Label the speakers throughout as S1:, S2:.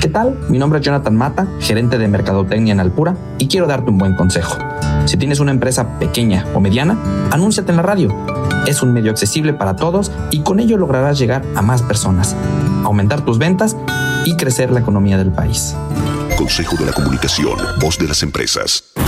S1: ¿Qué tal? Mi nombre es Jonathan Mata, gerente de Mercadotecnia en Alpura, y quiero darte un buen consejo. Si tienes una empresa pequeña o mediana, anúnciate en la radio. Es un medio accesible para todos y con ello lograrás llegar a más personas, aumentar tus ventas y crecer la economía del país.
S2: Consejo de la Comunicación, voz de las empresas.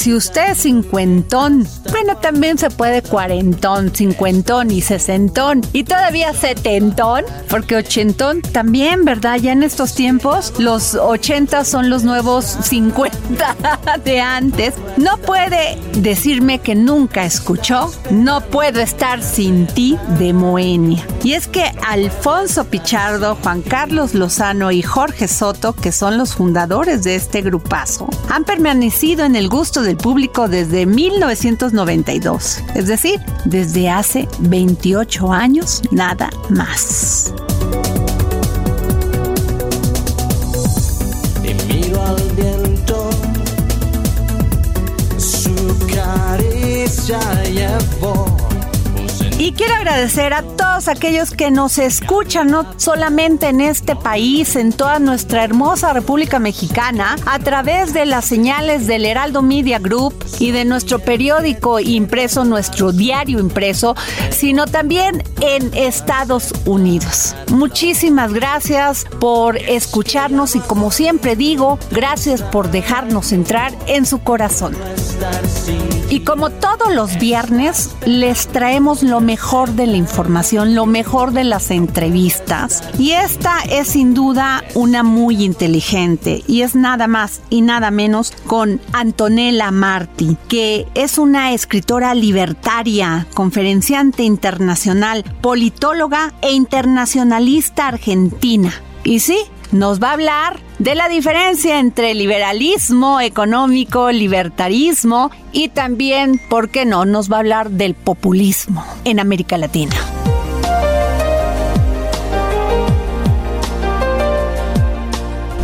S3: Si usted es cincuentón, bueno, también se puede cuarentón, cincuentón y sesentón y todavía setentón, porque ochentón también, ¿verdad? Ya en estos tiempos, los ochentas son los nuevos cincuenta de antes. No puede decirme que nunca escuchó No puedo estar sin ti de Moenia. Y es que Alfonso Pichardo, Juan Carlos Lozano y Jorge Soto, que son los fundadores de este grupazo, han permanecido en el gusto del público desde 1992, es decir, desde hace 28 años nada más.
S4: Y
S3: quiero agradecer a todos aquellos que nos escuchan, no solamente en este país, en toda nuestra hermosa República Mexicana, a través de las señales del Heraldo Media Group y de nuestro periódico impreso, nuestro diario impreso, sino también en Estados Unidos. Muchísimas gracias por escucharnos y como siempre digo, gracias por dejarnos entrar en su corazón. Y como todos los viernes, les traemos lo mejor de la información, lo mejor de las entrevistas. Y esta es sin duda una muy inteligente y es nada más y nada menos con Antonella Marti, que es una escritora libertaria, conferenciante internacional, politóloga e internacionalista argentina. Y sí, nos va a hablar de la diferencia entre liberalismo económico, libertarismo y también, ¿por qué no?, nos va a hablar del populismo en América Latina.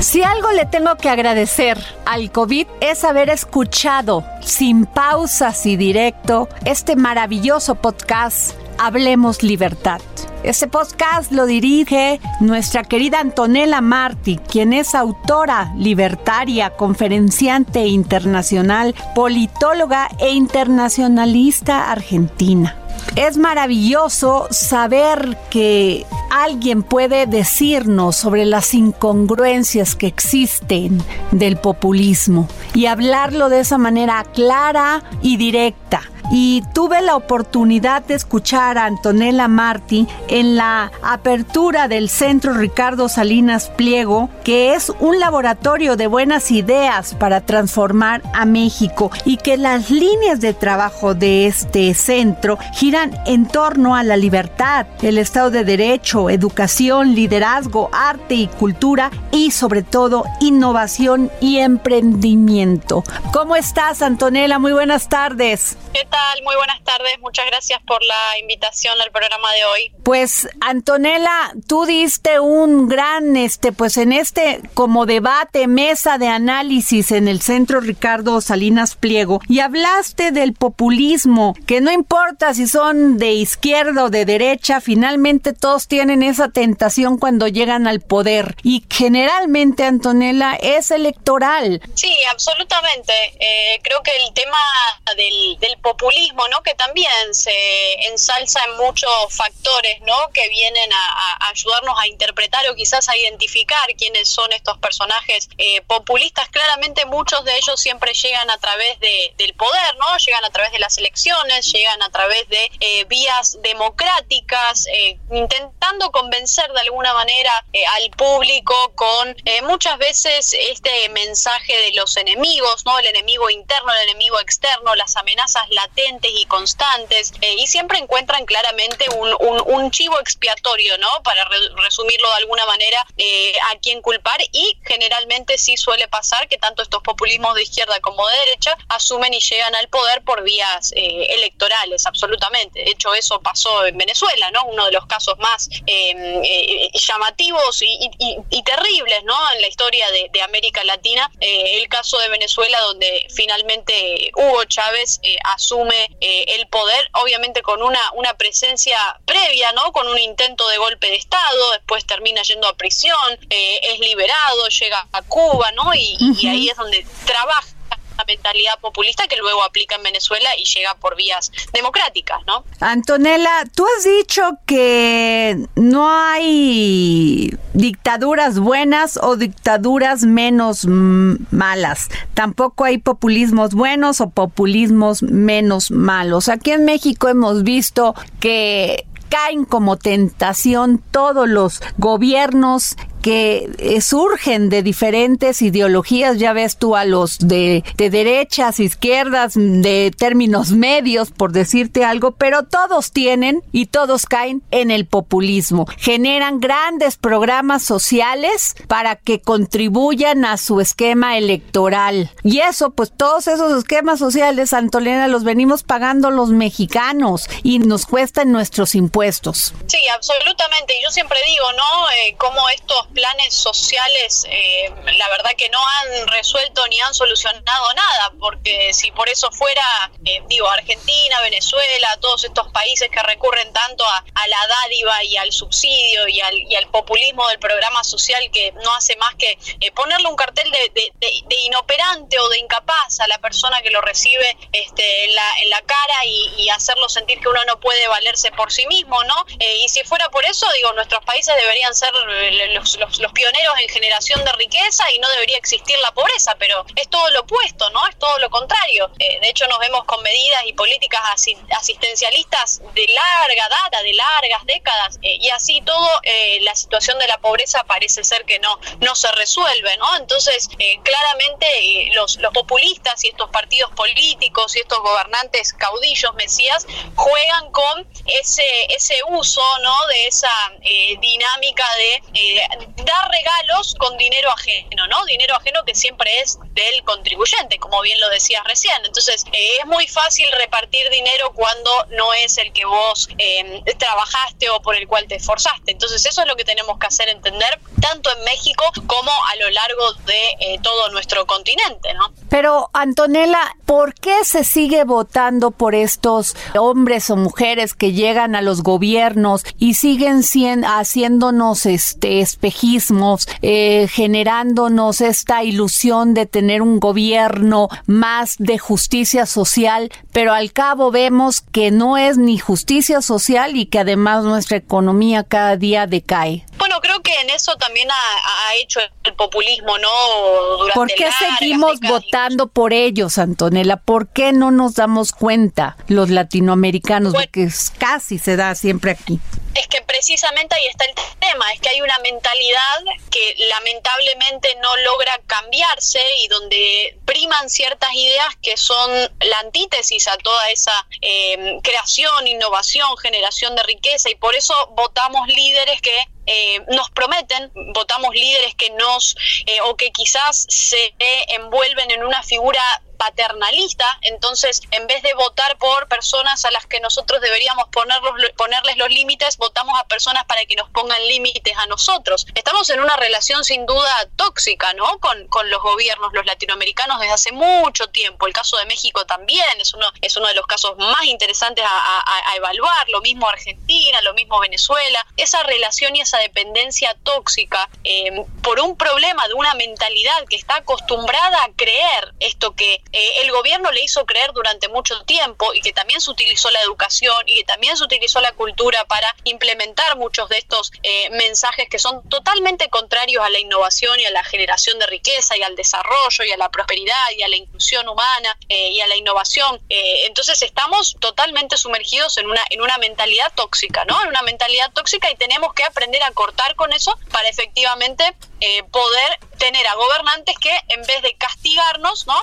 S3: Si algo le tengo que agradecer al COVID es haber escuchado sin pausas y directo este maravilloso podcast Hablemos Libertad. Este podcast lo dirige nuestra querida Antonella Marti, quien es autora libertaria, conferenciante internacional, politóloga e internacionalista argentina. Es maravilloso saber que alguien puede decirnos sobre las incongruencias que existen del populismo y hablarlo de esa manera clara y directa. Y tuve la oportunidad de escuchar a Antonella Martí en la apertura del Centro Ricardo Salinas Pliego, que es un laboratorio de buenas ideas para transformar a México y que las líneas de trabajo de este centro giran en torno a la libertad, el Estado de Derecho, educación, liderazgo, arte y cultura y sobre todo innovación y emprendimiento. ¿Cómo estás, Antonella? Muy buenas tardes.
S5: Muy buenas tardes. Muchas gracias por la invitación al programa de hoy.
S3: Pues Antonella, tú diste un gran este pues en este como debate, mesa de análisis en el Centro Ricardo Salinas Pliego y hablaste del populismo, que no importa si son de izquierda o de derecha, finalmente todos tienen esa tentación cuando llegan al poder y generalmente Antonella es electoral.
S5: Sí, absolutamente. Eh, creo que el tema del, del populismo, ¿no? Que también se ensalza en muchos factores, ¿no? Que vienen a, ayudarnos a interpretar o quizás a identificar quiénes son estos personajes eh, populistas. Claramente muchos de ellos siempre llegan a través de, del poder, ¿no? Llegan a través de las elecciones, llegan a través de eh, vías democráticas, eh, intentando convencer de alguna manera al público con muchas veces este mensaje de los enemigos, ¿no? El enemigo interno, el enemigo externo, las amenazas latentes y constantes, eh, y siempre encuentran claramente un, un, chivo expiatorio, ¿no? Para re resumirlo de alguna manera, eh, a quién culpar, y generalmente sí suele pasar que tanto estos populismos de izquierda como de derecha asumen y llegan al poder por vías eh, electorales, absolutamente. De hecho, eso pasó en Venezuela, ¿no? Uno de los casos más eh, llamativos y, terribles, ¿no? En la historia de, de América Latina, el caso de Venezuela, donde finalmente Hugo Chávez asume el poder, obviamente con una, una presencia previa, ¿no? Con un intento de golpe de Estado, después termina yendo a prisión, eh, es liberado, llega a Cuba, ¿no? Y, uh -huh. y ahí es donde trabaja la mentalidad populista que luego aplica en Venezuela y llega por vías democráticas, ¿no?
S3: Antonella, tú has dicho que no hay dictaduras buenas o dictaduras menos malas. Tampoco hay populismos buenos o populismos menos malos. Aquí en México hemos visto que caen como tentación todos los gobiernos que eh, surgen de diferentes ideologías, ya ves tú a los de, de, derechas, izquierdas, de términos medios, por decirte algo, pero todos tienen y todos caen en el populismo. Generan grandes programas sociales para que contribuyan a su esquema electoral. Y eso, pues todos esos esquemas sociales, Antolena, los venimos pagando los mexicanos y nos cuestan nuestros impuestos.
S5: Sí, absolutamente. Yo siempre digo, ¿no? Eh, cómo estos planes sociales, eh, la verdad que no han resuelto ni han solucionado nada, porque si por eso fuera, eh, digo, Argentina, Venezuela, todos estos países que recurren tanto a, la dádiva y al subsidio y al, populismo del programa social que no hace más que eh, ponerle un cartel de, inoperante o de incapaz a la persona que lo recibe este, en, la, en la cara y, y hacerlo sentir que uno no puede valerse por sí mismo, ¿no? Y si fuera por eso, digo, nuestros países deberían ser los, los, los, pioneros en generación de riqueza y no debería existir la pobreza, pero es todo lo opuesto, ¿no? Es todo lo contrario. Eh, de hecho, nos vemos con medidas y políticas asistencialistas de larga data, de largas décadas, eh, y así todo, eh, la situación de la pobreza parece ser que no, no se resuelve, ¿no? Entonces, claramente los, los populistas y estos partidos políticos y estos gobernantes caudillos, mesías, juegan con ese, ese uso, ¿no? De esa dinámica de dar regalos con dinero ajeno, ¿no? Dinero ajeno que siempre es del contribuyente, como bien lo decías recién. Entonces, eh, es muy fácil repartir dinero cuando no es el que vos eh, trabajaste o por el cual te esforzaste. Entonces, eso es lo que tenemos que hacer entender, tanto en México como a lo largo de eh, todo nuestro continente, ¿no?
S3: Pero, Antonella, ¿por qué se sigue votando por estos hombres o mujeres que llegan a los gobiernos y siguen siendo, haciéndonos este eh, generándonos esta ilusión de tener un gobierno más de justicia social, pero al cabo vemos que no es ni justicia social y que además nuestra economía cada día decae?
S5: Bueno, creo que en eso también ha, ha hecho el populismo, ¿no? Durante
S3: ¿Por qué seguimos
S5: décadas.
S3: votando por ellos, Antonella? ¿Por qué no nos damos cuenta los latinoamericanos?
S5: Bueno.
S3: Porque es- casi se da siempre aquí.
S5: Es que precisamente ahí está el tema, es que hay una mentalidad que lamentablemente no logra cambiarse y donde priman ciertas ideas que son la antítesis a toda esa eh, creación, innovación, generación de riqueza y por eso votamos líderes que eh, nos prometen, votamos líderes que nos, eh, o que quizás se envuelven en una figura paternalista, entonces en vez de votar por personas a las que nosotros deberíamos ponerlos, ponerles los límites, votamos a personas para que nos pongan límites a nosotros. Estamos en una relación sin duda tóxica, ¿no? Con, con los gobiernos, los latinoamericanos desde hace mucho tiempo. El caso de México también es uno, es uno de los casos más interesantes a, evaluar, lo mismo Argentina, lo mismo Venezuela. Esa relación y esa dependencia tóxica eh, por un problema de una mentalidad que está acostumbrada a creer esto que eh, el gobierno le hizo creer durante mucho tiempo y que también se utilizó la educación y que también se utilizó la cultura para implementar muchos de estos eh, mensajes que son totalmente contrarios a la innovación y a la generación de riqueza y al desarrollo y a la prosperidad y a la inclusión humana eh, y a la innovación. Eh, entonces estamos totalmente sumergidos en una, en una mentalidad tóxica, ¿no? En una mentalidad tóxica y tenemos que aprender a cortar con eso para efectivamente poder tener a gobernantes que en vez de castigarnos, ¿no?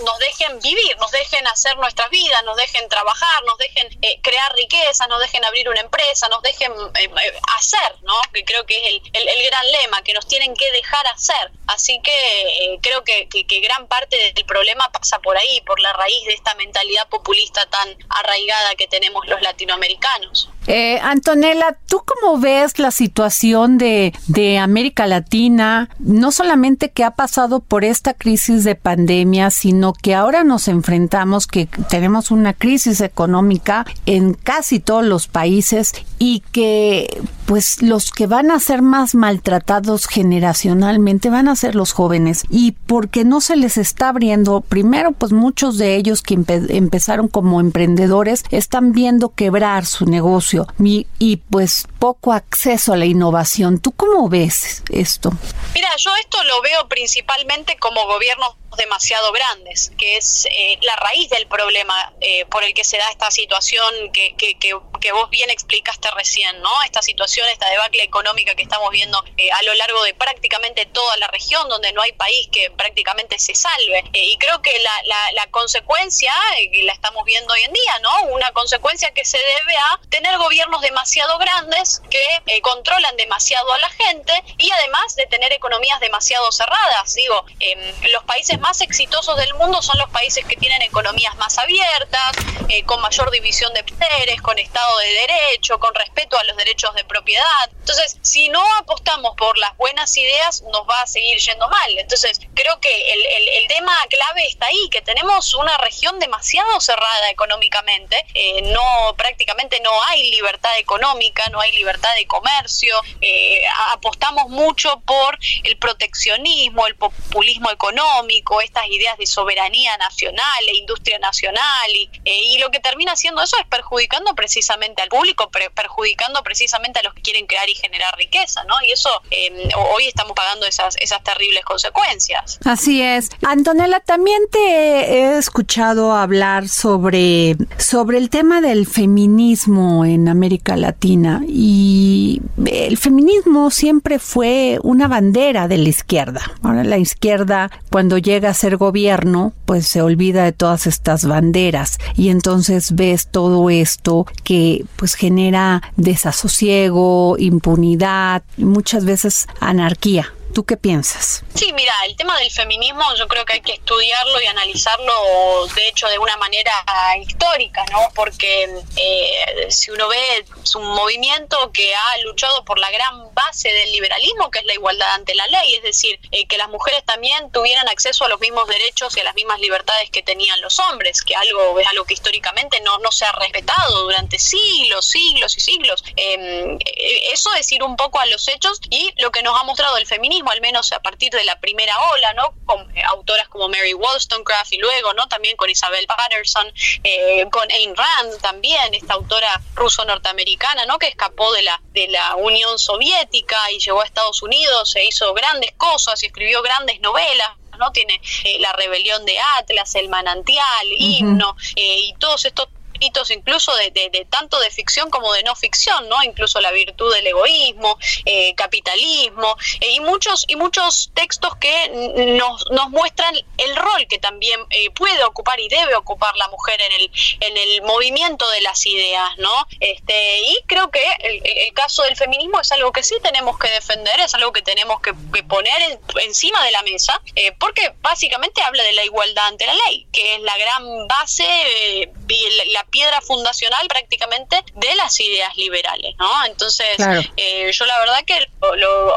S5: Nos, dejen vivir, nos dejen hacer nuestras vidas, nos dejen trabajar, nos dejen eh, crear riqueza, nos dejen abrir una empresa, nos dejen eh, eh, hacer, ¿no? Que creo que es el, el- el gran lema, que nos tienen que dejar hacer. Así que eh, creo que, gran parte del problema pasa por ahí, por la raíz de esta mentalidad populista tan arraigada que tenemos los latinoamericanos.
S3: Eh, Antonella, ¿tú cómo ves la situación de, de América Latina? No solamente que ha pasado por esta crisis de pandemia, sino que ahora nos enfrentamos que tenemos una crisis económica en casi todos los países y que pues los que van a ser más maltratados generacionalmente van a ser los jóvenes y porque no se les está abriendo, primero pues muchos de ellos que empe- empezaron como emprendedores están viendo quebrar su negocio y, y, pues poco acceso a la innovación. ¿Tú cómo ves esto?
S5: Mira, yo esto lo veo principalmente como gobiernos demasiado grandes, que es eh, la raíz del problema eh, por el que se da esta situación que, que, que, vos bien explicaste recién, ¿no? Esta situación, esta debacle económica que estamos viendo eh, a lo largo de prácticamente toda la región, donde no hay país que prácticamente se salve. Y creo que la, la, la consecuencia, la estamos viendo hoy en día, ¿no? Una consecuencia que se debe a tener gobiernos demasiado grandes que controlan demasiado a la gente y además de tener economías demasiado cerradas. Digo, eh, los países más exitosos del mundo son los países que tienen economías más abiertas, eh, con mayor división de poderes, con Estado de Derecho, con respeto a los derechos de propiedad. Entonces, si no apostamos por las buenas ideas, nos va a seguir yendo mal. Entonces, creo que el, el- tema clave está ahí, que tenemos una región demasiado cerrada económicamente, eh, no prácticamente no hay libertad económica, no hay libertad de comercio, eh, apostamos mucho por el proteccionismo, el populismo económico, estas ideas de soberanía nacional e industria nacional y, eh, y lo que termina haciendo eso es perjudicando precisamente al público, per- perjudicando precisamente a los que quieren crear y generar riqueza, ¿no? Y eso eh, hoy estamos pagando esas, esas terribles consecuencias.
S3: Así es. Antonella, también te he escuchado hablar sobre, sobre el tema del feminismo en América Latina y el feminismo siempre fue una bandera de la izquierda. Ahora la izquierda cuando llega a ser gobierno pues se olvida de todas estas banderas y entonces ves todo esto que pues genera desasosiego, impunidad muchas veces anarquía. ¿Tú qué piensas?
S5: Sí, mira, el tema del feminismo yo creo que hay que estudiarlo y analizarlo, de hecho, de una manera histórica, ¿no? Porque eh, si uno ve, es un movimiento que ha luchado por la gran base del liberalismo, que es la igualdad ante la ley, es decir, eh, que las mujeres también tuvieran acceso a los mismos derechos y a las mismas libertades que tenían los hombres, que algo es algo que históricamente no, no se ha respetado durante siglos, siglos y siglos. Eh, eso es ir un poco a los hechos y lo que nos ha mostrado el feminismo feminismo, al menos a partir de la primera ola, ¿no? Con eh, autoras como Mary Wollstonecraft y luego, ¿no? También con Isabel Patterson, eh, con Ayn Rand también, esta autora ruso-norteamericana, ¿no? Que escapó de la, de la Unión Soviética y llegó a Estados Unidos, e hizo grandes cosas y escribió grandes novelas, ¿no? Tiene eh, La rebelión de Atlas, El manantial, Himno, eh, y todos estos incluso de, tanto de ficción como de no ficción, ¿no? Incluso la virtud del egoísmo, eh, capitalismo, eh, y muchos, y muchos textos que nos, nos muestran el rol que también eh, puede ocupar y debe ocupar la mujer en el, en el movimiento de las ideas, ¿no? Este, y creo que el, caso del feminismo es algo que sí tenemos que defender, es algo que tenemos que, poner en- encima de la mesa, porque básicamente habla de la igualdad ante la ley, que es la gran base y la piedra fundacional prácticamente de las ideas liberales, ¿no? Entonces,
S3: Claro.
S5: eh, yo la verdad que lo- lo-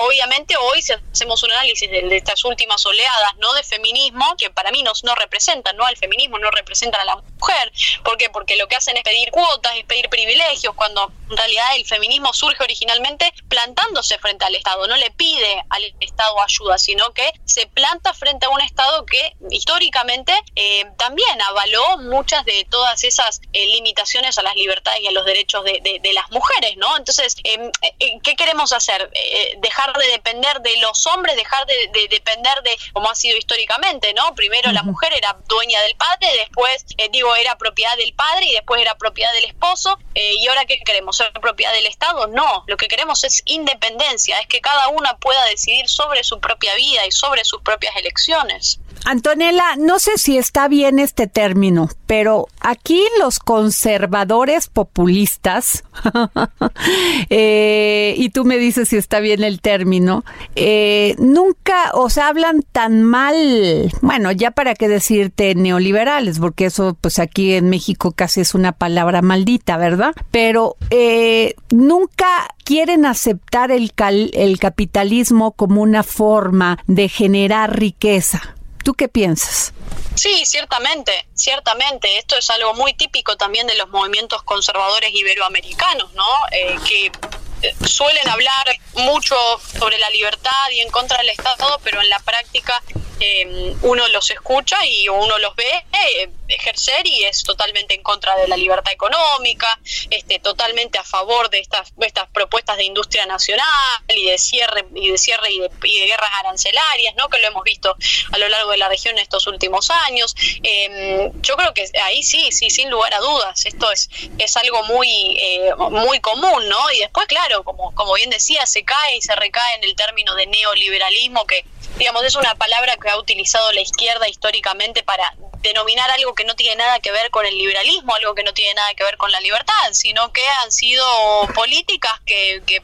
S5: obviamente hoy si hacemos un análisis de, de estas últimas oleadas, ¿no? De feminismo, que para mí no, no representan, ¿no? Al feminismo no representan a la mujer. ¿Por qué? Porque lo que hacen es pedir cuotas, es pedir privilegios, cuando en realidad el feminismo surge originalmente plantándose frente al Estado, no le pide al Estado ayuda, sino que se planta frente a un Estado que históricamente eh, también avaló muchas de todas esas eh, limitaciones a las libertades y a los derechos de, de- de las mujeres, ¿no? Entonces, eh, eh, ¿qué queremos hacer? Eh, dejar de depender de los hombres, dejar de, de depender de, como ha sido históricamente, ¿no? Primero la mujer era dueña del padre, después, eh, digo, era propiedad del padre y después era propiedad del esposo, y ahora ¿qué queremos? ¿Ser propiedad del Estado? No, lo que queremos es independencia, es que cada una pueda decidir sobre su propia vida y sobre sus propias elecciones.
S3: Antonella, no sé si está bien este término, pero aquí los conservadores populistas, eh, y tú me dices si está bien el término, eh, nunca os hablan tan mal, bueno, ya para qué decirte neoliberales, porque eso pues aquí en México casi es una palabra maldita, ¿verdad? Pero eh, nunca quieren aceptar el, cal- el capitalismo como una forma de generar riqueza. ¿Tú qué piensas?
S5: Sí, ciertamente, ciertamente. Esto es algo muy típico también de los movimientos conservadores iberoamericanos, ¿no? Eh, que eh, suelen hablar mucho sobre la libertad y en contra del Estado, pero en la práctica eh, uno los escucha y uno los ve ejercer y es totalmente en contra de la libertad económica, este, totalmente a favor de estas, estas propuestas de industria nacional y de cierre y de cierre y de, y de guerras arancelarias, ¿no? que lo hemos visto a lo largo de la región en estos últimos años. Eh, yo creo que ahí sí, sí, sin lugar a dudas, esto es, es algo muy, eh, muy común, ¿no? Y después, claro, como, como bien decía, se cae y se recae en el término de neoliberalismo que digamos, es una palabra que ha utilizado la izquierda históricamente para denominar algo que no tiene nada que ver con el liberalismo, algo que no tiene nada que ver con la libertad, sino que han sido políticas que, que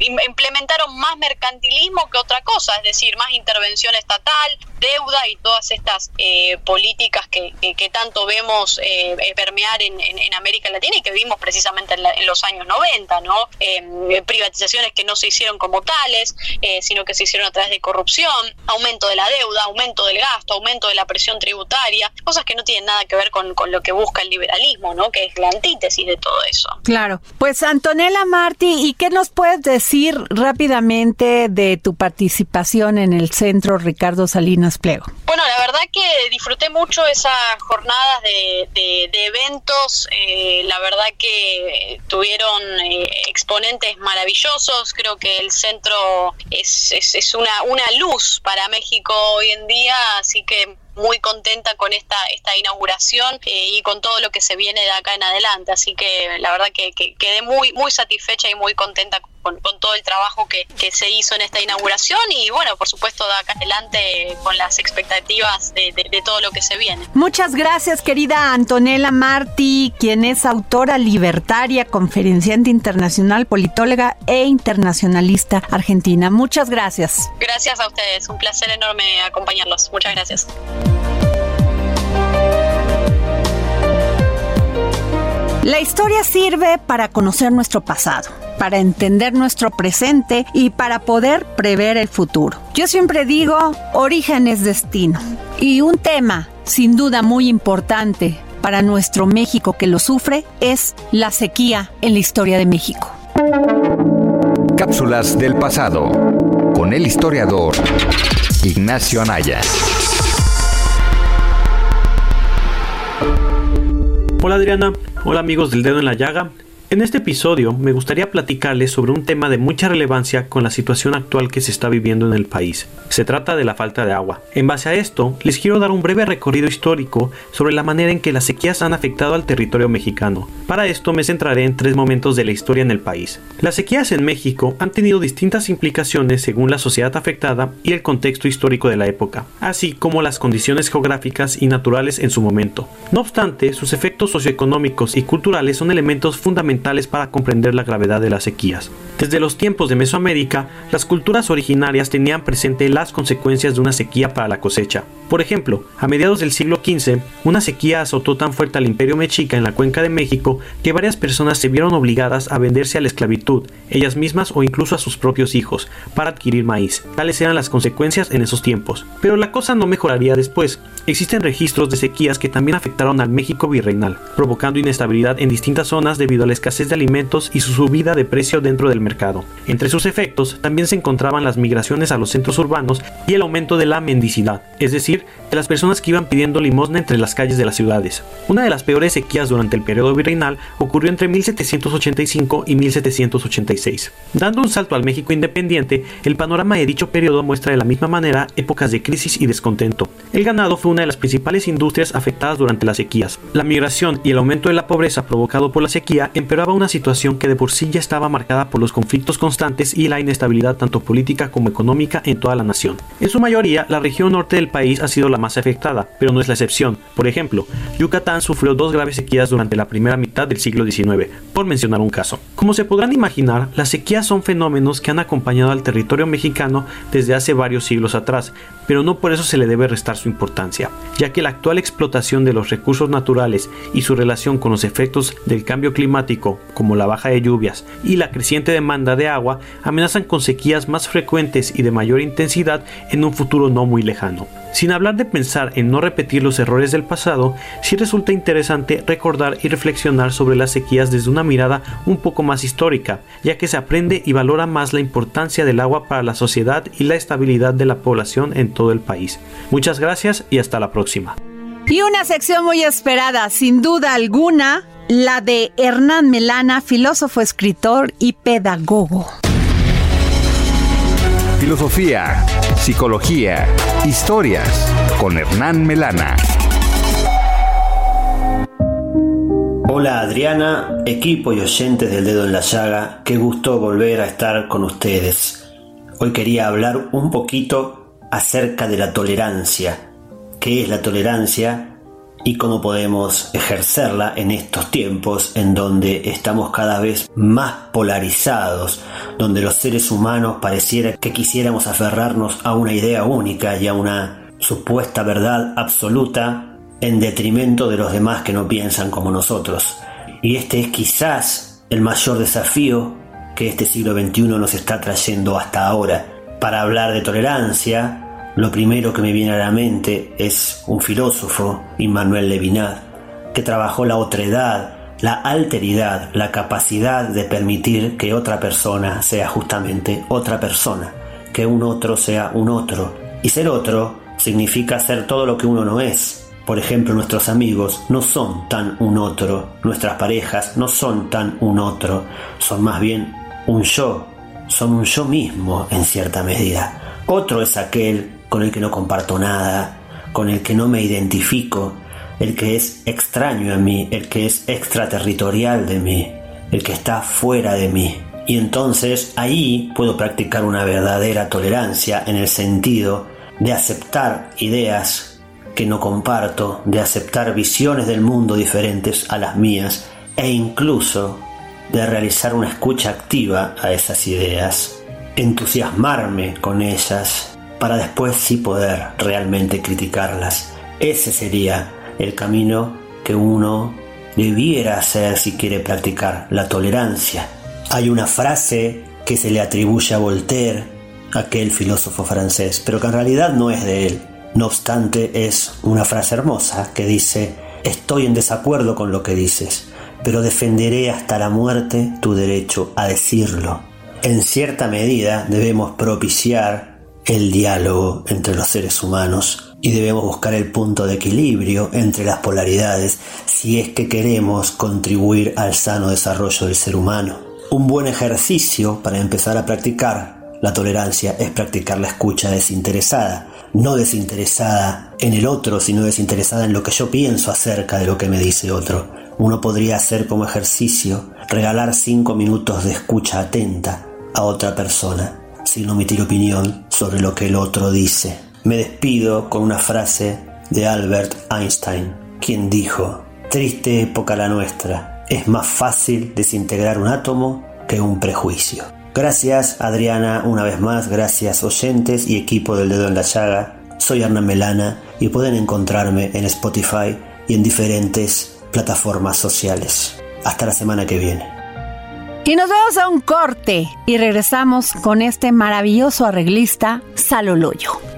S5: implementaron más mercantilismo que otra cosa, es decir, más intervención estatal, deuda y todas estas eh, políticas que, que- que tanto vemos eh, eh, permear en, en- América Latina y que vimos precisamente en, los años 90, ¿no? Eh, privatizaciones que no se hicieron como tales, eh, sino que se hicieron a través de corrupción, aumento de la deuda, aumento del gasto, aumento de la presión tributaria, cosas que no tienen nada que ver con, con lo que busca el liberalismo, ¿no? Que es la antítesis de todo eso.
S3: Claro. Pues Antonella Martí, ¿y qué nos puedes decir rápidamente de tu participación en el Centro Ricardo Salinas Pliego?
S5: Bueno, la verdad que disfruté mucho esas jornadas de, de- de eventos, eh, la verdad que tuvieron eh, exponentes maravillosos, creo que el centro es, una luz para México hoy en día, así que muy contenta con esta esta inauguración eh, y con todo lo que se viene de acá en adelante, así que la verdad que, que quedé muy muy satisfecha y muy contenta con, con todo el trabajo que, que se hizo en esta inauguración y bueno, por supuesto de acá adelante con las expectativas de, de- de todo lo que se viene.
S3: Muchas gracias, querida Antonella Martí, quien es autora libertaria, conferenciante internacional, politóloga e internacionalista argentina. Muchas gracias.
S5: Gracias a ustedes, un placer enorme acompañarlos. Muchas gracias.
S3: La historia sirve para conocer nuestro pasado, para entender nuestro presente y para poder prever el futuro. Yo siempre digo, origen es destino. Y un tema, sin duda muy importante para nuestro México que lo sufre, es la sequía en la historia de México.
S6: Cápsulas del pasado con el historiador Ignacio Anaya.
S7: Hola Adriana, hola amigos del dedo en la llaga. En este episodio me gustaría platicarles sobre un tema de mucha relevancia con la situación actual que se está viviendo en el país. Se trata de la falta de agua. En base a esto, les quiero dar un breve recorrido histórico sobre la manera en que las sequías han afectado al territorio mexicano. Para esto me centraré en tres momentos de la historia en el país. Las sequías en México han tenido distintas implicaciones según la sociedad afectada y el contexto histórico de la época, así como las condiciones geográficas y naturales en su momento. No obstante, sus efectos socioeconómicos y culturales son elementos fundamentales para comprender la gravedad de las sequías. Desde los tiempos de Mesoamérica, las culturas originarias tenían presente las consecuencias de una sequía para la cosecha. Por ejemplo, a mediados del siglo XV, una sequía azotó tan fuerte al imperio mexica en la cuenca de México que varias personas se vieron obligadas a venderse a la esclavitud, ellas mismas o incluso a sus propios hijos, para adquirir maíz. Tales eran las consecuencias en esos tiempos. Pero la cosa no mejoraría después. Existen registros de sequías que también afectaron al México virreinal, provocando inestabilidad en distintas zonas debido a la escasez de alimentos y su subida de precio dentro del mercado. Entre sus efectos también se encontraban las migraciones a los centros urbanos y el aumento de la mendicidad, es decir, de las personas que iban pidiendo limosna entre las calles de las ciudades. Una de las peores sequías durante el periodo virreinal ocurrió entre 1785 y 1786. Dando un salto al México independiente, el panorama de dicho periodo muestra de la misma manera épocas de crisis y descontento. El ganado fue una de las principales industrias afectadas durante las sequías. La migración y el aumento de la pobreza provocado por la sequía una situación que de por sí ya estaba marcada por los conflictos constantes y la inestabilidad tanto política como económica en toda la nación. En su mayoría, la región norte del país ha sido la más afectada, pero no es la excepción. Por ejemplo, Yucatán sufrió dos graves sequías durante la primera mitad del siglo XIX, por mencionar un caso. Como se podrán imaginar, las sequías son fenómenos que han acompañado al territorio mexicano desde hace varios siglos atrás, pero no por eso se le debe restar su importancia, ya que la actual explotación de los recursos naturales y su relación con los efectos del cambio climático, como la baja de lluvias y la creciente demanda de agua, amenazan con sequías más frecuentes y de mayor intensidad en un futuro no muy lejano. Sin hablar de pensar en no repetir los errores del pasado, sí resulta interesante recordar y reflexionar sobre las sequías desde una mirada un poco más histórica, ya que se aprende y valora más la importancia del agua para la sociedad y la estabilidad de la población en todo el país. Muchas gracias y hasta la próxima.
S3: Y una sección muy esperada, sin duda alguna, la de Hernán Melana, filósofo, escritor y pedagogo.
S6: Filosofía, psicología, historias con Hernán Melana.
S8: Hola Adriana, equipo y oyentes del dedo en la llaga, qué gusto volver a estar con ustedes. Hoy quería hablar un poquito acerca de la tolerancia. ¿Qué es la tolerancia? y cómo podemos ejercerla en estos tiempos en donde estamos cada vez más polarizados, donde los seres humanos pareciera que quisiéramos aferrarnos a una idea única y a una supuesta verdad absoluta en detrimento de los demás que no piensan como nosotros. Y este es quizás el mayor desafío que este siglo XXI nos está trayendo hasta ahora. Para hablar de tolerancia, lo primero que me viene a la mente es un filósofo, Immanuel Levinas, que trabajó la otredad, la alteridad, la capacidad de permitir que otra persona sea justamente otra persona, que un otro sea un otro. Y ser otro significa ser todo lo que uno no es. Por ejemplo, nuestros amigos no son tan un otro, nuestras parejas no son tan un otro, son más bien un yo, son yo mismo en cierta medida. Otro es aquel con el que no comparto nada, con el que no me identifico, el que es extraño a mí, el que es extraterritorial de mí, el que está fuera de mí. Y entonces ahí puedo practicar una verdadera tolerancia en el sentido de aceptar ideas que no comparto, de aceptar visiones del mundo diferentes a las mías e incluso de realizar una escucha activa a esas ideas, entusiasmarme con ellas para después sí poder realmente criticarlas. Ese sería el camino que uno debiera hacer si quiere practicar la tolerancia. Hay una frase que se le atribuye a Voltaire, aquel filósofo francés, pero que en realidad no es de él. No obstante, es una frase hermosa que dice, estoy en desacuerdo con lo que dices, pero defenderé hasta la muerte tu derecho a decirlo. En cierta medida debemos propiciar el diálogo entre los seres humanos y debemos buscar el punto de equilibrio entre las polaridades si es que queremos contribuir al sano desarrollo del ser humano. Un buen ejercicio para empezar a practicar la tolerancia es practicar la escucha desinteresada, no desinteresada en el otro, sino desinteresada en lo que yo pienso acerca de lo que me dice otro. Uno podría hacer como ejercicio regalar cinco minutos de escucha atenta a otra persona, sin omitir opinión sobre lo que el otro dice. Me despido con una frase de Albert Einstein, quien dijo, triste época la nuestra, es más fácil desintegrar un átomo que un prejuicio. Gracias Adriana una vez más, gracias oyentes y equipo del dedo en la llaga. Soy Hernán Melana y pueden encontrarme en Spotify y en diferentes plataformas sociales. Hasta la semana que viene.
S3: Y nos vamos a un corte y regresamos con este maravilloso arreglista Salo Loyo.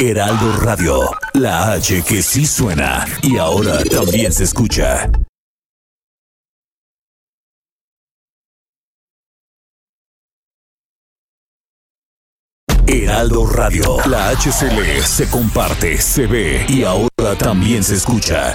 S2: Heraldo Radio, la H que sí suena y ahora también se escucha. Heraldo Radio, la HCL se comparte, se ve y ahora también se escucha.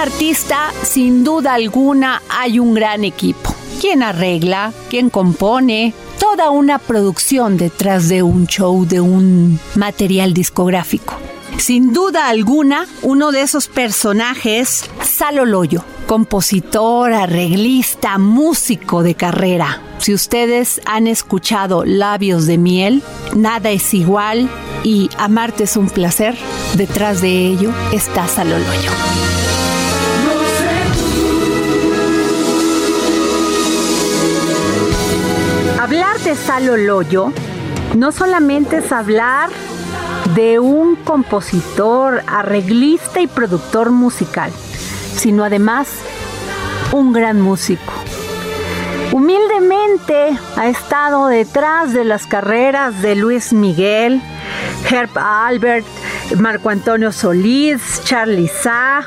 S3: Artista, sin duda alguna, hay un gran equipo. ¿Quién arregla? ¿Quién compone? Toda una producción detrás de un show, de un material discográfico. Sin duda alguna, uno de esos personajes, Salo Loyo, compositor, arreglista, músico de carrera. Si ustedes han escuchado Labios de Miel, Nada es igual y Amarte es un placer, detrás de ello está Salo Loyo. Hablar de Salo Loyo no solamente es hablar de un compositor, arreglista y productor musical, sino además un gran músico. Humildemente ha estado detrás de las carreras de Luis Miguel, Herb Albert, Marco Antonio Solís, Charlie Sa,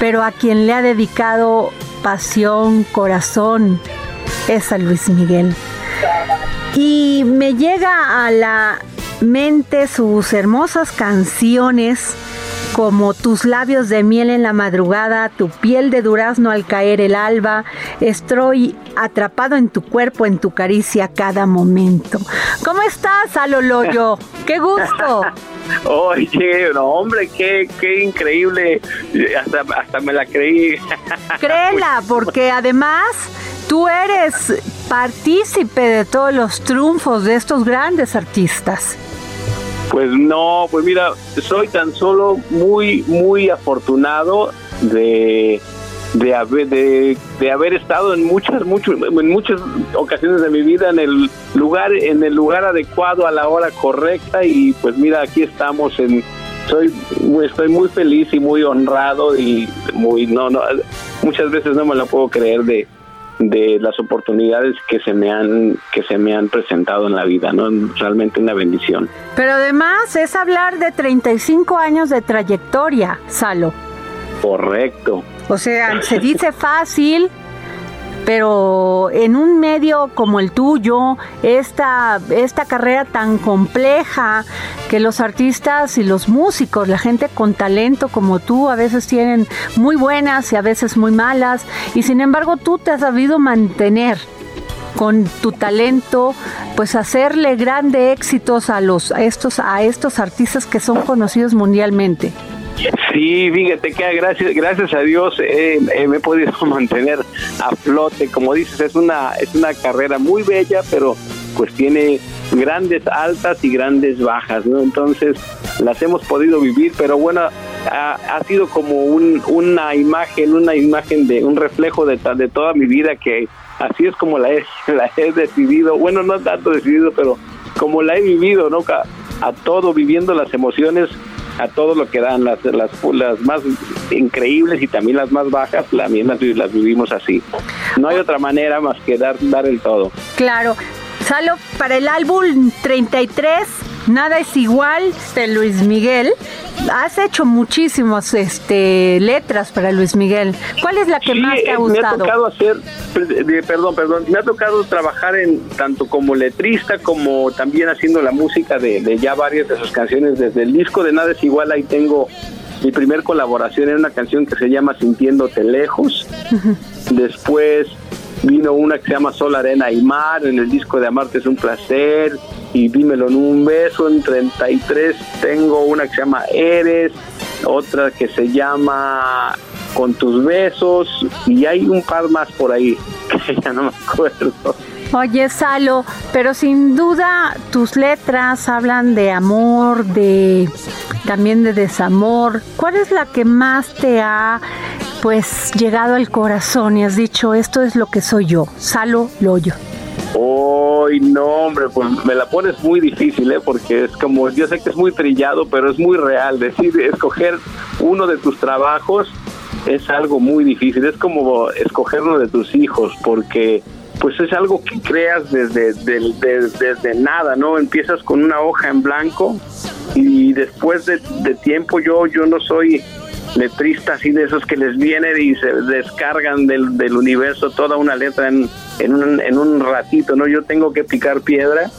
S3: pero a quien le ha dedicado pasión, corazón, es a Luis Miguel. Y me llega a la mente sus hermosas canciones como tus labios de miel en la madrugada, tu piel de durazno al caer el alba, estoy atrapado en tu cuerpo, en tu caricia cada momento. ¿Cómo estás, Aloloyo? ¡Qué gusto!
S9: Oye, no, hombre, qué, qué increíble. Hasta, hasta me la creí.
S3: Créela, porque además tú eres partícipe de todos los triunfos de estos grandes artistas.
S9: Pues no, pues mira, soy tan solo muy, muy afortunado de, de, haber, de, haber estado en muchas, muchas, en muchas ocasiones de mi vida en el lugar, en el lugar adecuado a la hora correcta y pues mira, aquí estamos en, soy, estoy muy feliz y muy honrado y muy, no, no, muchas veces no me lo puedo creer de, de las oportunidades que se me han que se me han presentado en la vida, ¿no? Realmente una bendición.
S3: Pero además es hablar de 35 años de trayectoria, Salo.
S9: Correcto.
S3: O sea, se dice fácil, pero en un medio como el tuyo, esta, esta carrera tan compleja que los artistas y los músicos, la gente con talento como tú, a veces tienen muy buenas y a veces muy malas, y sin embargo tú te has sabido mantener con tu talento, pues hacerle grandes éxitos a los a estos a estos artistas que son conocidos mundialmente.
S9: Sí, fíjate que gracias, gracias a Dios eh, eh, me he podido mantener a flote. Como dices, es una, es una carrera muy bella, pero pues tiene grandes altas y grandes bajas, ¿no? Entonces las hemos podido vivir, pero bueno, ha, ha sido como un, una imagen, una imagen de un reflejo de, de toda mi vida que así es como la he, la he decidido, bueno, no tanto decidido, pero como la he vivido, ¿no? A todo, viviendo las emociones a todo lo que dan las, las, las más increíbles y también las más bajas, también las, las vivimos así. No hay otra manera más que dar, dar el todo.
S3: Claro. Salo, para el álbum 33, Nada es igual de Luis Miguel. Has hecho muchísimas este, letras para Luis Miguel. ¿Cuál es la que
S9: Sí,
S3: más te ha
S9: eh,
S3: gustado?
S9: Me ha tocado hacer, eh, perdón, perdón, me ha tocado trabajar en tanto como letrista como también haciendo la música de, de ya varias de sus canciones. Desde el disco de Nada es igual, ahí tengo mi primer colaboración en una canción que se llama Sintiéndote lejos. Después vino una que se llama Sol, Arena y Mar, en el disco de Amarte es un placer, y Dímelo en un beso, en 33 tengo una que se llama Eres, otra que se llama Con tus besos, y hay un par más por ahí, que ya no me acuerdo.
S3: Oye, Salo, pero sin duda tus letras hablan de amor, de también de desamor. ¿Cuál es la que más te ha pues llegado al corazón y has dicho esto es lo que soy yo, Salo Loyo?
S9: Hoy no, hombre, pues me la pones muy difícil, ¿eh? Porque es como, yo sé que es muy trillado, pero es muy real. Decir, escoger uno de tus trabajos es algo muy difícil. Es como escoger uno de tus hijos, porque pues es algo que creas desde, desde nada, ¿no? Empiezas con una hoja en blanco y después de, de tiempo yo, yo no soy letrista así de esos que les vienen y se descargan del, del universo toda una letra en, en, un, en un ratito, ¿no? Yo tengo que picar piedra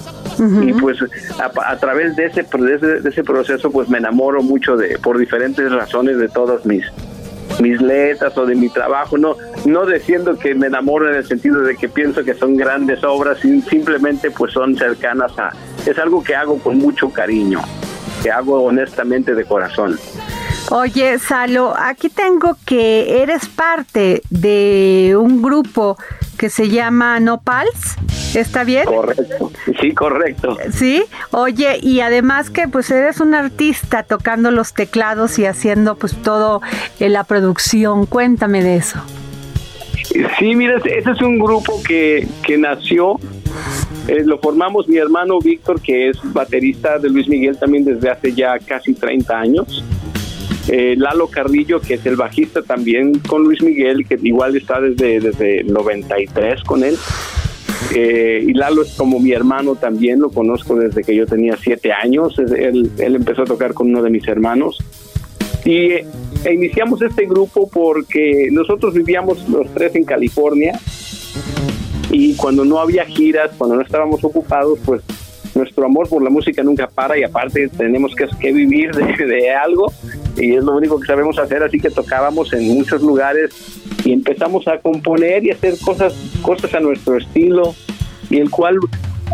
S9: y pues a, a través de ese, de ese de ese proceso pues me enamoro mucho de por diferentes razones de todas mis mis letras o de mi trabajo no no diciendo que me enamoro en el sentido de que pienso que son grandes obras sim- simplemente pues son cercanas a es algo que hago con mucho cariño que hago honestamente de corazón
S3: Oye, Salo, aquí tengo que eres parte de un grupo que se llama Nopals, ¿está bien?
S9: correcto sí correcto
S3: Sí, oye, y además que pues eres un artista tocando los teclados y haciendo pues todo en la producción. Cuéntame de eso.
S9: Sí, mira, ese ese es un grupo que, que nació, eh, lo formamos mi hermano Víctor, que es baterista de Luis Miguel también desde hace ya casi 30 años. Eh, Lalo Carrillo, que es el bajista también con Luis Miguel, que igual está desde, desde el 93 con él. Eh, y Lalo es como mi hermano también, lo conozco desde que yo tenía siete años. Es- Él, él empezó a tocar con uno de mis hermanos. Y eh, iniciamos este grupo porque nosotros vivíamos los tres en California y cuando no había giras, cuando no estábamos ocupados, pues nuestro amor por la música nunca para y aparte tenemos que, que vivir de, de algo y es lo único que sabemos hacer, así que tocábamos en muchos lugares y empezamos a componer y hacer cosas, cosas a nuestro estilo y el cual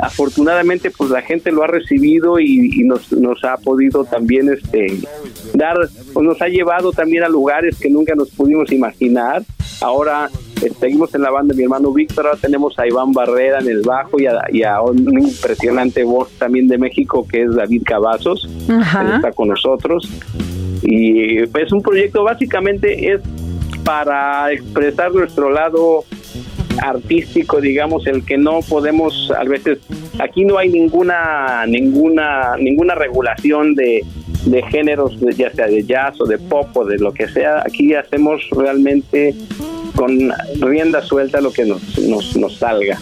S9: afortunadamente pues la gente lo ha recibido y, y nos, nos ha podido también este dar o nos ha llevado también a lugares que nunca nos pudimos imaginar. Ahora eh, seguimos en la banda de mi hermano Víctor ahora tenemos a Iván Barrera en el bajo y a, y a un impresionante voz también de México que es David Cavazos él está con nosotros y pues, es un proyecto básicamente es para expresar nuestro lado artístico, digamos, el que no podemos a veces aquí no hay ninguna ninguna ninguna regulación de, de géneros, ya sea de jazz o de pop o de lo que sea. Aquí hacemos realmente con rienda suelta lo que nos, nos, nos salga.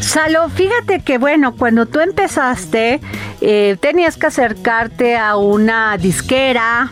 S3: Salo, fíjate que bueno, cuando tú empezaste, eh, tenías que acercarte a una disquera,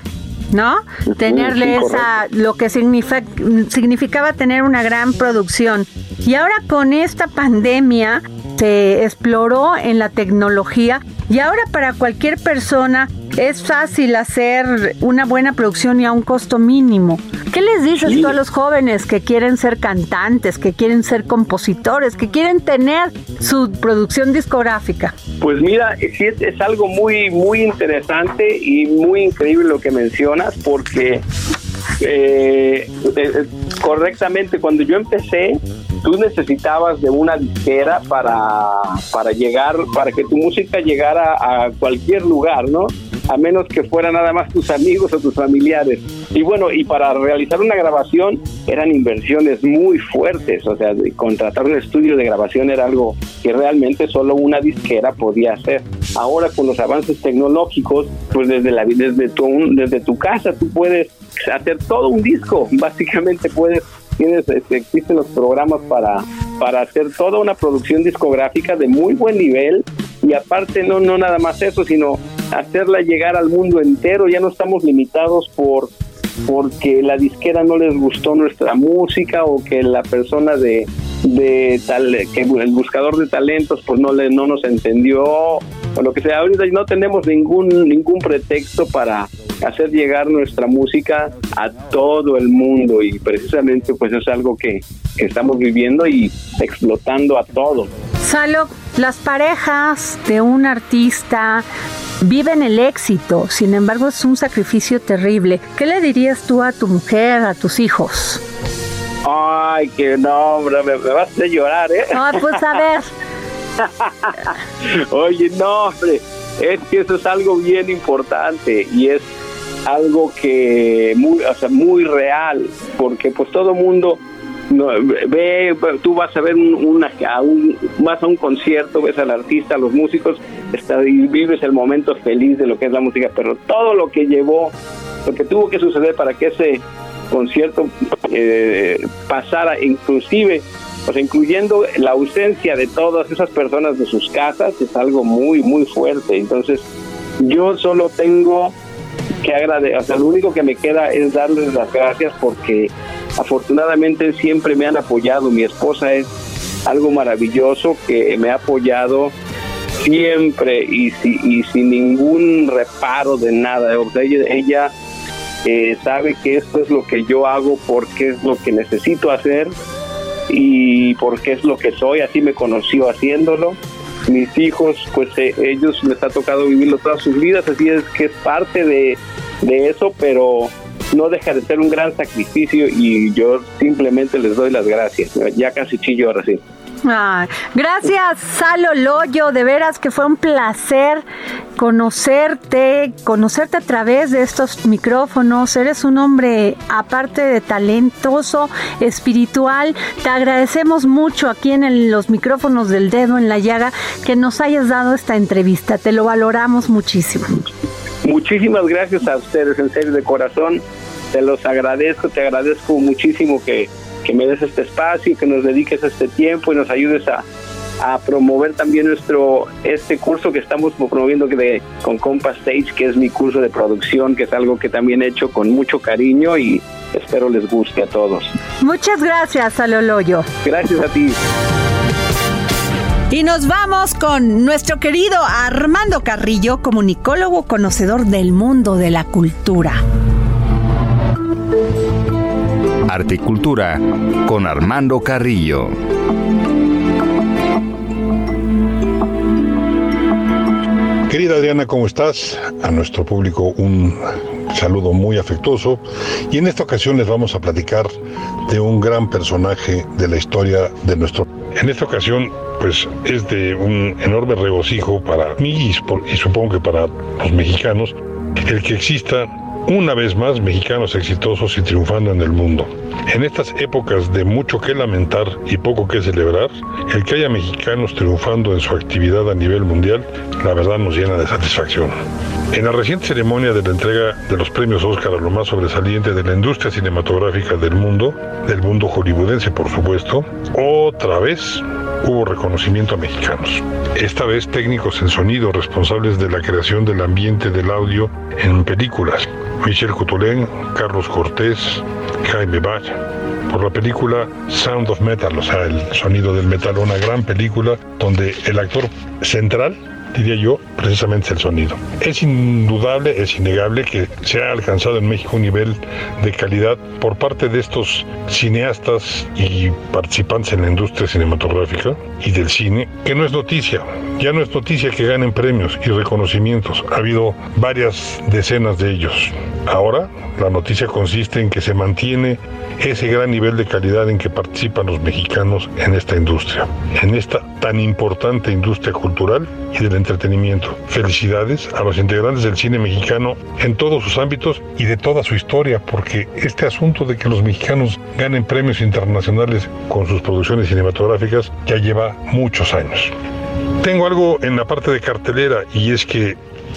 S3: ¿no? Tenerle
S10: sí,
S3: esa, lo que significa, significaba tener una gran producción. Y ahora con esta pandemia se exploró en la tecnología y ahora para cualquier persona es fácil hacer una buena producción y a un costo mínimo. ¿Qué les dices tú a los jóvenes que quieren ser cantantes, que quieren ser compositores, que quieren tener su producción discográfica?
S9: Pues mira, sí es, es algo muy, muy interesante y muy increíble lo que mencionas, porque eh, eh, correctamente cuando yo empecé, tú necesitabas de una disquera para, para llegar, para que tu música llegara a cualquier lugar, ¿no? A menos que fuera nada más tus amigos o tus familiares. Y bueno, y para realizar una grabación eran inversiones muy fuertes, o sea, contratar un estudio de grabación era algo que realmente solo una disquera podía hacer. Ahora con los avances tecnológicos, pues desde la desde tu desde tu casa tú puedes hacer todo un disco, básicamente puedes tienes este, existen los programas para para hacer toda una producción discográfica de muy buen nivel y aparte no no nada más eso, sino hacerla llegar al mundo entero, ya no estamos limitados por porque la disquera no les gustó nuestra música o que la persona de, de tal que el buscador de talentos pues no le no nos entendió o lo que sea ahorita no tenemos ningún ningún pretexto para hacer llegar nuestra música a todo el mundo y precisamente pues es algo que, que estamos viviendo y explotando a todos
S3: Salo, las parejas de un artista viven el éxito, sin embargo es un sacrificio terrible. ¿Qué le dirías tú a tu mujer, a tus hijos?
S9: Ay, que no, hombre, me, me vas a hacer llorar, ¿eh?
S3: Ah, pues a ver.
S9: Oye, no, hombre, es que eso es algo bien importante y es algo que muy, o sea, muy real, porque pues todo mundo no, ve, tú vas a ver un, una, a un, vas a un concierto, ves al artista, a los músicos, está, y vives el momento feliz de lo que es la música, pero todo lo que llevó, lo que tuvo que suceder para que ese concierto eh, pasara, inclusive, o sea, incluyendo la ausencia de todas esas personas de sus casas, es algo muy, muy fuerte. Entonces, yo solo tengo que agradecer, o sea, lo único que me queda es darles las gracias porque afortunadamente siempre me han apoyado. Mi esposa es algo maravilloso que me ha apoyado siempre y, si, y sin ningún reparo de nada. O ella eh, sabe que esto es lo que yo hago porque es lo que necesito hacer y porque es lo que soy, así me conoció haciéndolo. Mis hijos, pues eh, ellos les ha tocado vivirlo todas sus vidas, así es que es parte de, de eso, pero no deja de ser un gran sacrificio y yo simplemente les doy las gracias. Ya casi chillo ahora sí.
S3: Ay, gracias, Salo Loyo. De veras que fue un placer conocerte, conocerte a través de estos micrófonos. Eres un hombre, aparte de talentoso, espiritual. Te agradecemos mucho aquí en los micrófonos del dedo en la llaga que nos hayas dado esta entrevista. Te lo valoramos muchísimo.
S9: Muchísimas gracias a ustedes, en serio, de corazón. Te los agradezco, te agradezco muchísimo que, que me des este espacio, que nos dediques este tiempo y nos ayudes a, a promover también nuestro este curso que estamos promoviendo que de, con Compass Stage, que es mi curso de producción, que es algo que también he hecho con mucho cariño y espero les guste a todos.
S3: Muchas gracias, Salo Loyo.
S9: Gracias a ti.
S3: Y nos vamos con nuestro querido Armando Carrillo, comunicólogo conocedor del mundo de la cultura.
S6: Arte y Cultura con Armando Carrillo.
S10: Querida Adriana, ¿cómo estás? A nuestro público un saludo muy afectuoso y en esta ocasión les vamos a platicar de un gran personaje de la historia de nuestro... En esta ocasión, pues es de un enorme regocijo para mí y, y supongo que para los mexicanos el que exista una vez más mexicanos exitosos y triunfando en el mundo. En estas épocas de mucho que lamentar y poco que celebrar, el que haya mexicanos triunfando en su actividad a nivel mundial, la verdad nos llena de satisfacción. En la reciente ceremonia de la entrega de los premios Oscar a lo más sobresaliente de la industria cinematográfica del mundo, del mundo hollywoodense por supuesto, otra vez hubo reconocimiento a mexicanos. Esta vez técnicos en sonido responsables de la creación del ambiente del audio en películas. Michel Coutulin, Carlos Cortés, Jaime Bach, por la película Sound of Metal, o sea, el sonido del metal, una gran película donde el actor central diría yo, precisamente el sonido. Es indudable, es innegable que se ha alcanzado en México un nivel de calidad por parte de estos cineastas y participantes en la industria cinematográfica y del cine, que no es noticia. Ya no es noticia que ganen premios y reconocimientos. Ha habido varias decenas de ellos. Ahora la noticia consiste en que se mantiene ese gran nivel de calidad en que participan los mexicanos en esta industria, en esta tan importante industria cultural y del entretenimiento. Felicidades a los integrantes del cine mexicano en todos sus ámbitos y de toda su historia, porque este asunto de que los mexicanos ganen premios internacionales con sus producciones cinematográficas ya lleva muchos años. Tengo algo en la parte de cartelera y es que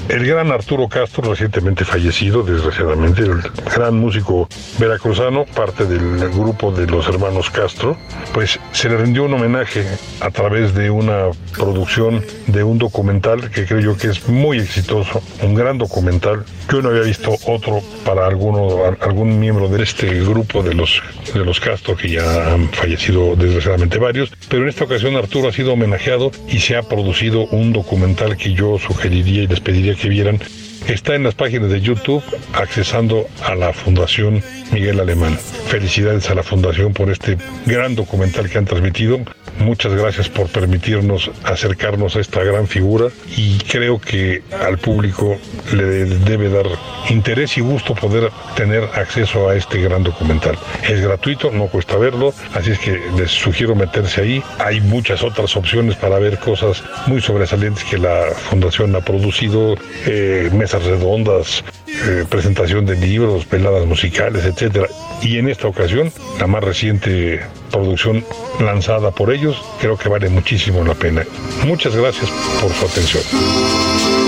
S10: el gran Arturo Castro, recientemente fallecido, desgraciadamente, el gran músico veracruzano, parte del grupo de los hermanos Castro, pues se le rindió un homenaje a través de una producción de un documental que creo yo que es muy exitoso, un gran documental. Yo no había visto otro para alguno, algún miembro de este grupo de los, de los Castro, que ya han fallecido desgraciadamente varios, pero en esta ocasión Arturo ha sido homenajeado y se ha producido un documental que yo sugeriría y les que vieran. Está en las páginas de YouTube accesando a la Fundación Miguel Alemán. Felicidades a la Fundación por este gran documental que han transmitido. Muchas gracias por permitirnos acercarnos a esta gran figura y creo que al público le debe dar interés y gusto poder tener acceso a este gran documental. Es gratuito, no cuesta verlo, así es que les sugiero meterse ahí. Hay muchas otras opciones para ver cosas muy sobresalientes que la Fundación ha producido, eh, redondas, eh, presentación de libros, veladas musicales, etcétera. Y en esta ocasión, la más reciente producción lanzada por ellos, creo que vale muchísimo la pena. Muchas gracias por su atención.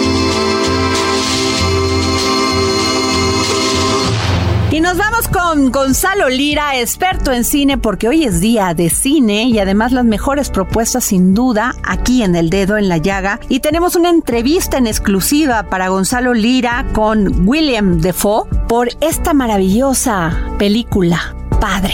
S3: Nos vamos con Gonzalo Lira, experto en cine, porque hoy es día de cine y además las mejores propuestas sin duda aquí en El Dedo en la Llaga. Y tenemos una entrevista en exclusiva para Gonzalo Lira con William Defoe por esta maravillosa película, Padre.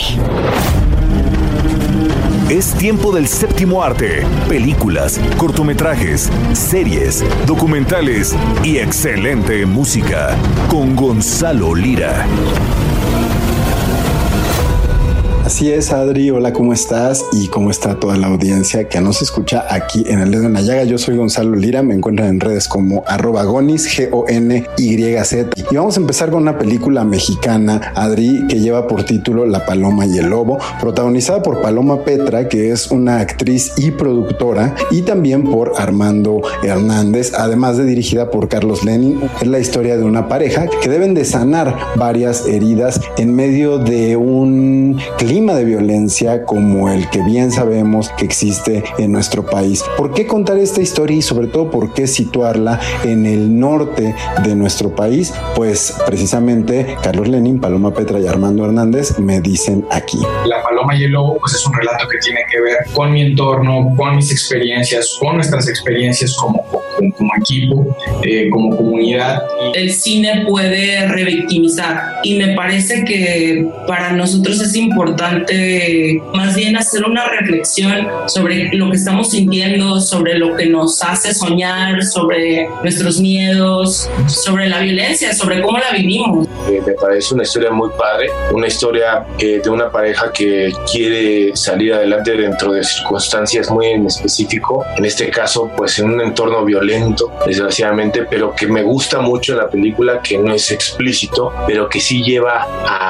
S2: Es tiempo del séptimo arte. Películas, cortometrajes, series, documentales y excelente música. Con Gonzalo Lira.
S11: Así es, Adri. Hola, ¿cómo estás? Y cómo está toda la audiencia que nos escucha aquí en el dedo en la llaga. Yo soy Gonzalo Lira. Me encuentran en redes como arroba gonis, G-O-N-Y-Z. Y vamos a empezar con una película mexicana, Adri, que lleva por título La Paloma y el Lobo, protagonizada por Paloma Petra, que es una actriz y productora, y también por Armando Hernández, además de dirigida por Carlos Lenin. Es la historia de una pareja que deben de sanar varias heridas en medio de un de violencia como el que bien sabemos que existe en nuestro país. ¿Por qué contar esta historia y sobre todo por qué situarla en el norte de nuestro país? Pues precisamente Carlos Lenin, Paloma Petra y Armando Hernández me dicen aquí.
S12: La Paloma y el Lobo pues es un relato que tiene que ver con mi entorno, con mis experiencias, con nuestras experiencias como, como, como equipo, eh, como comunidad.
S13: El cine puede revictimizar y me parece que para nosotros es importante más bien hacer una reflexión sobre lo que estamos sintiendo, sobre lo que nos hace soñar, sobre nuestros miedos, sobre la violencia, sobre cómo la vivimos.
S14: Eh, me parece una historia muy padre, una historia eh, de una pareja que quiere salir adelante dentro de circunstancias muy en específico, en este caso pues en un entorno violento, desgraciadamente, pero que me gusta mucho en la película, que no es explícito, pero que sí lleva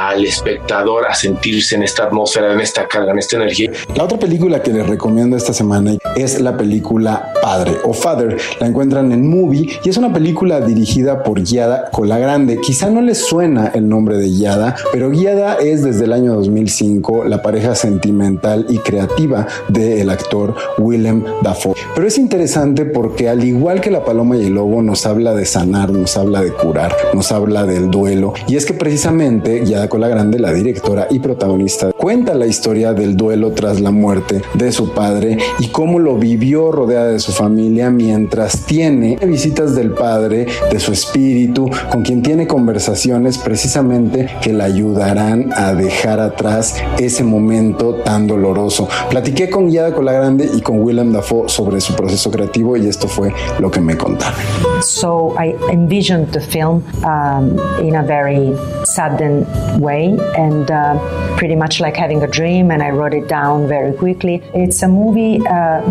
S14: al espectador a sentirse en esta atmósfera, en esta carga, en esta energía.
S11: La otra película que les recomiendo esta semana es la película Padre o Father. La encuentran en Movie y es una película dirigida por Guiada Colagrande. Quizá no les suena el nombre de Guiada, pero Guiada es desde el año 2005 la pareja sentimental y creativa del actor Willem Dafoe. Pero es interesante porque al igual que La Paloma y el Lobo, nos habla de sanar, nos habla de curar, nos habla del duelo. Y es que precisamente Yada Cola Grande, la directora y protagonista, cuenta la historia del duelo tras la muerte de su padre y cómo lo vivió rodeada de su familia mientras tiene visitas del padre, de su espíritu, con quien tiene conversaciones precisamente que la ayudarán a dejar atrás ese momento tan doloroso. Platiqué con Yada Cola Grande y con Willem Dafoe sobre su proceso creativo y esto fue lo que me contaron.
S15: So I envisioned the film um, in a very sudden way and uh, pretty much like having a dream, and I wrote it down very quickly. It's a movie uh,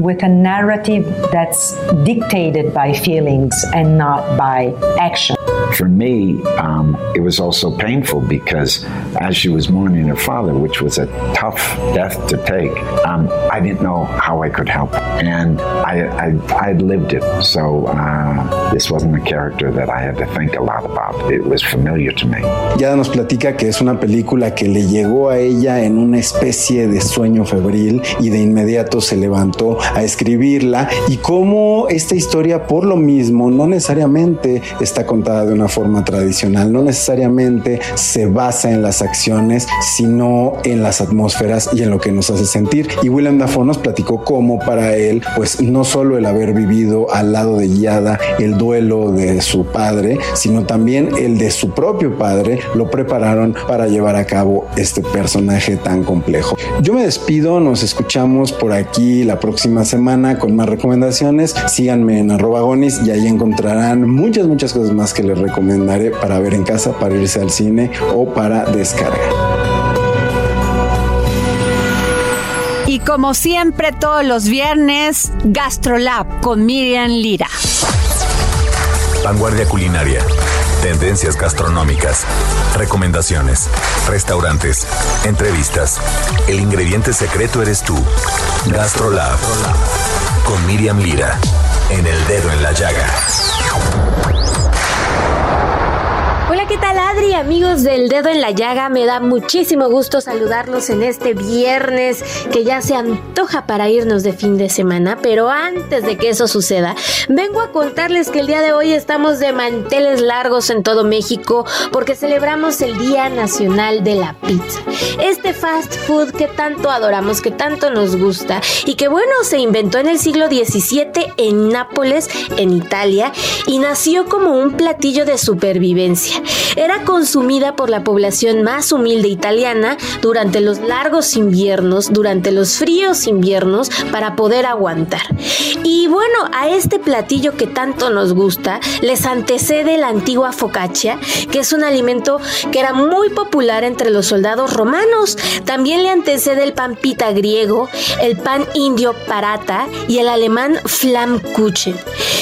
S15: with a narrative that's dictated by feelings and not by action.
S16: For me, um, it was also painful because as she was mourning her father, which was a tough death to take, um, I didn't know how I could help. And I, I, I'd lived it. So uh, this wasn't a character that I had to think a lot about. It was familiar to me.
S11: Yada nos platica que es una película que le llegó a ella en una especie de sueño febril y de inmediato se levantó a escribirla y cómo esta historia por lo mismo no necesariamente está contada de una forma tradicional, no necesariamente se basa en las acciones, sino en las atmósferas y en lo que nos hace sentir. Y William Dafoe nos platicó cómo para él, pues no solo el haber vivido al lado de Yada el duelo de su padre, sino también el de su propio padre, lo prepararon para llevar a cabo este personaje tan complejo. Yo me despido, nos escuchamos por aquí la próxima semana con más recomendaciones. Síganme en arroba y ahí encontrarán muchas, muchas cosas más que les recomendaré para ver en casa, para irse al cine o para descargar.
S3: Como siempre, todos los viernes, GastroLab con Miriam Lira.
S2: Vanguardia culinaria. Tendencias gastronómicas. Recomendaciones. Restaurantes. Entrevistas. El ingrediente secreto eres tú. GastroLab. Con Miriam Lira. En el dedo en la llaga.
S17: ¿Qué tal Adri? Amigos del dedo en la llaga, me da muchísimo gusto saludarlos en este viernes que ya se antoja para irnos de fin de semana, pero antes de que eso suceda, vengo a contarles que el día de hoy estamos de manteles largos en todo México porque celebramos el Día Nacional de la Pizza. Este fast food que tanto adoramos, que tanto nos gusta y que bueno, se inventó en el siglo XVII en Nápoles, en Italia, y nació como un platillo de supervivencia. Era consumida por la población más humilde italiana durante los largos inviernos, durante los fríos inviernos, para poder aguantar. Y bueno, a este platillo que tanto nos gusta, les antecede la antigua focaccia, que es un alimento que era muy popular entre los soldados romanos. También le antecede el pan pita griego, el pan indio parata y el alemán Flammkuchen.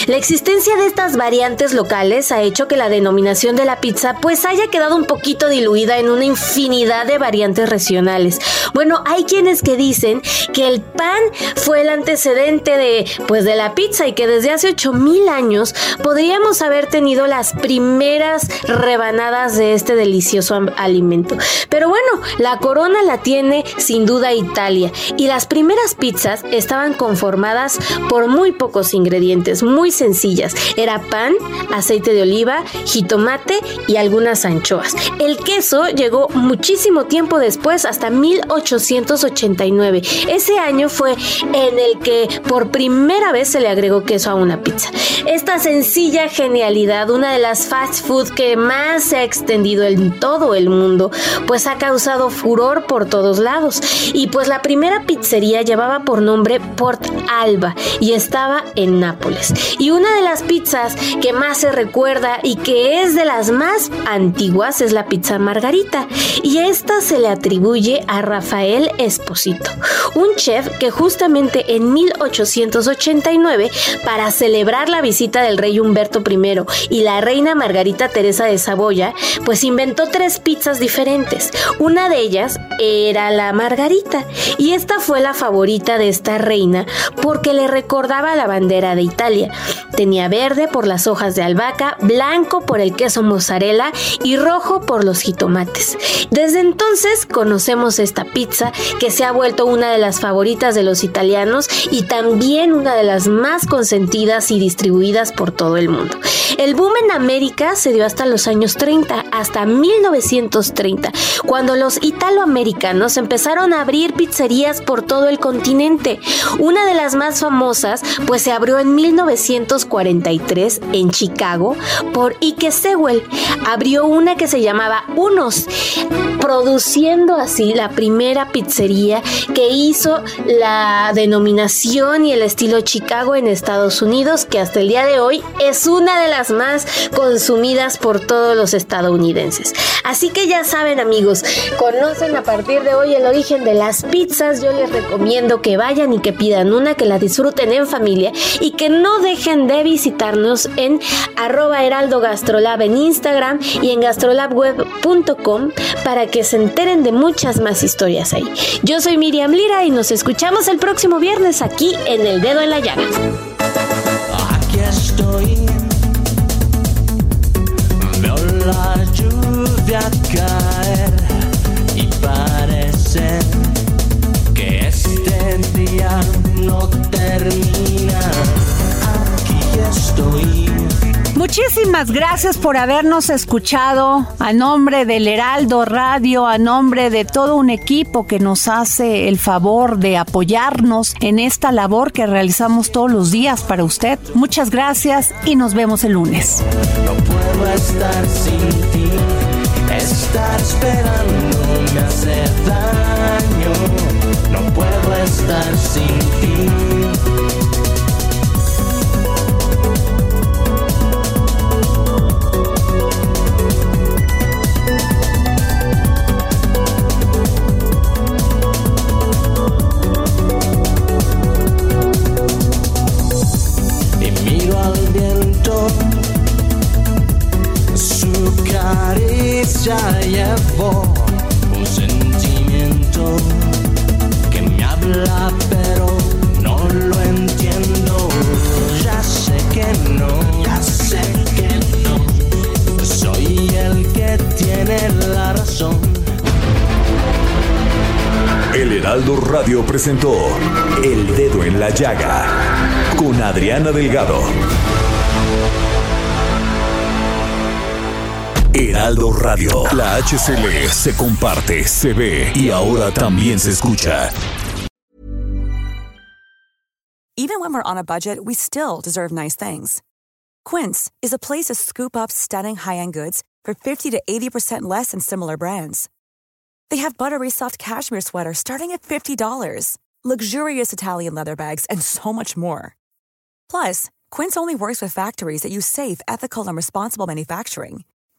S17: La existencia de estas variantes locales ha hecho que la denominación de la pizza pues haya quedado un poquito diluida en una infinidad de variantes regionales. Bueno, hay quienes que dicen que el pan fue el antecedente de pues de la pizza y que desde hace 8000 años podríamos haber tenido las primeras rebanadas de este delicioso alimento. Pero bueno, la corona la tiene sin duda Italia y las primeras pizzas estaban conformadas por muy pocos ingredientes, muy sencillas. Era pan, aceite de oliva, jitomate y algunas anchoas. El queso llegó muchísimo tiempo después, hasta 1889. Ese año fue en el que por primera vez se le agregó queso a una pizza. Esta sencilla genialidad, una de las fast food que más se ha extendido en todo el mundo, pues ha causado furor por todos lados. Y pues la primera pizzería llevaba por nombre Port Alba y estaba en Nápoles. Y una de las pizzas que más se recuerda y que es de las más antiguas es la pizza margarita. Y esta se le atribuye a Rafael Esposito, un chef que justamente en 1889, para celebrar la visita del rey Humberto I y la reina Margarita Teresa de Saboya, pues inventó tres pizzas diferentes. Una de ellas era la margarita y esta fue la favorita de esta reina porque le recordaba la bandera de Italia. Tenía verde por las hojas de albahaca, blanco por el queso mozzarella y rojo por los jitomates. Desde entonces conocemos esta pizza que se ha vuelto una de las favoritas de los italianos y también una de las más consentidas y distribuidas por todo el mundo. El boom en América se dio hasta los años 30, hasta 1930, cuando los italoamericanos empezaron a abrir pizzerías por todo el continente. Una de las más famosas, pues se abrió en 1943 en Chicago por Ike Sewell. Abrió una que se llamaba Unos, produciendo así la primera pizzería que hizo la denominación y el estilo Chicago en Estados Unidos, que hasta el día de hoy es una de las más consumidas por todos los estadounidenses. Así que ya saben amigos, conocen a partir de hoy el origen de las pizzas, yo les recomiendo que vayan y que pidan una, que la disfruten en familia y que no dejen de visitarnos en arroba heraldo gastrolab en Instagram y en gastrolabweb.com para que se enteren de muchas más historias ahí. Yo soy Miriam Lira y nos escuchamos el próximo viernes aquí en El Dedo en la Llaga.
S4: Aquí estoy. Veo la lluvia caer y parece que este día no termina. Aquí estoy.
S3: Muchísimas gracias por habernos escuchado a nombre del Heraldo Radio, a nombre de todo un equipo que nos hace el favor de apoyarnos en esta labor que realizamos todos los días para usted. Muchas gracias y nos vemos el lunes.
S4: No puedo estar sin ti. Estar esperando me hace
S2: Radio, la HCL se comparte, se ve y ahora también se escucha.
S18: Even when we're on a budget, we still deserve nice things. Quince is a place to scoop up stunning high-end goods for 50 to 80% less than similar brands. They have buttery soft cashmere sweaters starting at $50, luxurious Italian leather bags, and so much more. Plus, Quince only works with factories that use safe, ethical, and responsible manufacturing.